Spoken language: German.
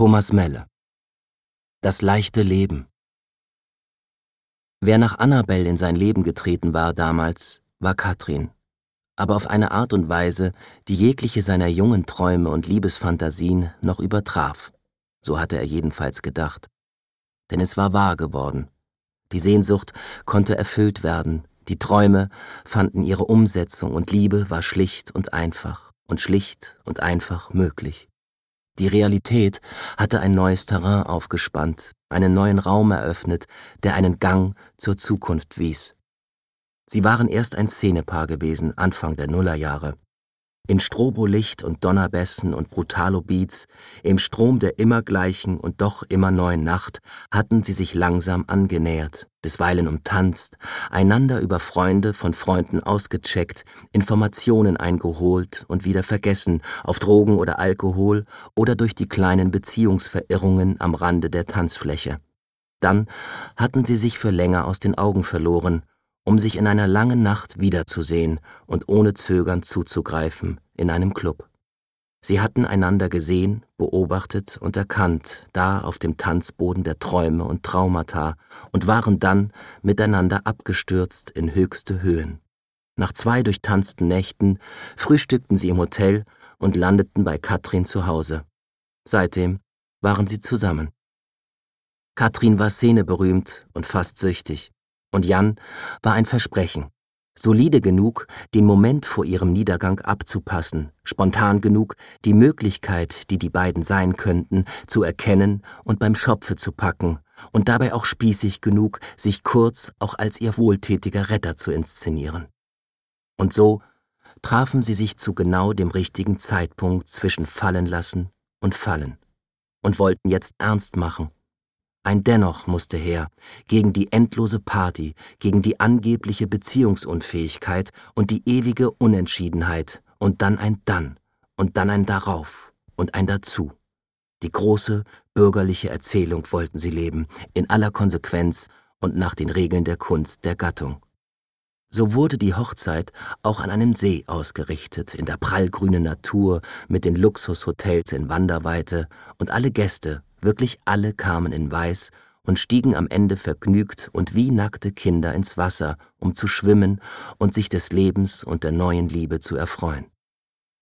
Thomas Melle Das leichte Leben Wer nach Annabel in sein Leben getreten war damals, war Katrin, aber auf eine Art und Weise, die jegliche seiner jungen Träume und Liebesfantasien noch übertraf. So hatte er jedenfalls gedacht. Denn es war wahr geworden. Die Sehnsucht konnte erfüllt werden, die Träume fanden ihre Umsetzung und Liebe war schlicht und einfach und schlicht und einfach möglich. Die Realität hatte ein neues Terrain aufgespannt, einen neuen Raum eröffnet, der einen Gang zur Zukunft wies. Sie waren erst ein Szenepaar gewesen, Anfang der Nullerjahre. In Strobolicht und Donnerbässen und Brutalo-Beats, im Strom der immer gleichen und doch immer neuen Nacht, hatten sie sich langsam angenähert, bisweilen umtanzt, einander über Freunde von Freunden ausgecheckt, Informationen eingeholt und wieder vergessen, auf Drogen oder Alkohol oder durch die kleinen Beziehungsverirrungen am Rande der Tanzfläche. Dann hatten sie sich für länger aus den Augen verloren um sich in einer langen Nacht wiederzusehen und ohne Zögern zuzugreifen in einem Club. Sie hatten einander gesehen, beobachtet und erkannt, da auf dem Tanzboden der Träume und Traumata, und waren dann miteinander abgestürzt in höchste Höhen. Nach zwei durchtanzten Nächten frühstückten sie im Hotel und landeten bei Katrin zu Hause. Seitdem waren sie zusammen. Katrin war szeneberühmt und fast süchtig. Und Jan war ein Versprechen. Solide genug, den Moment vor ihrem Niedergang abzupassen, spontan genug, die Möglichkeit, die die beiden sein könnten, zu erkennen und beim Schopfe zu packen, und dabei auch spießig genug, sich kurz auch als ihr wohltätiger Retter zu inszenieren. Und so trafen sie sich zu genau dem richtigen Zeitpunkt zwischen Fallen lassen und Fallen und wollten jetzt ernst machen ein Dennoch musste her, gegen die endlose Party, gegen die angebliche Beziehungsunfähigkeit und die ewige Unentschiedenheit, und dann ein Dann, und dann ein Darauf und ein Dazu. Die große bürgerliche Erzählung wollten sie leben, in aller Konsequenz und nach den Regeln der Kunst der Gattung. So wurde die Hochzeit auch an einem See ausgerichtet, in der prallgrünen Natur, mit den Luxushotels in Wanderweite, und alle Gäste Wirklich alle kamen in Weiß und stiegen am Ende vergnügt und wie nackte Kinder ins Wasser, um zu schwimmen und sich des Lebens und der neuen Liebe zu erfreuen.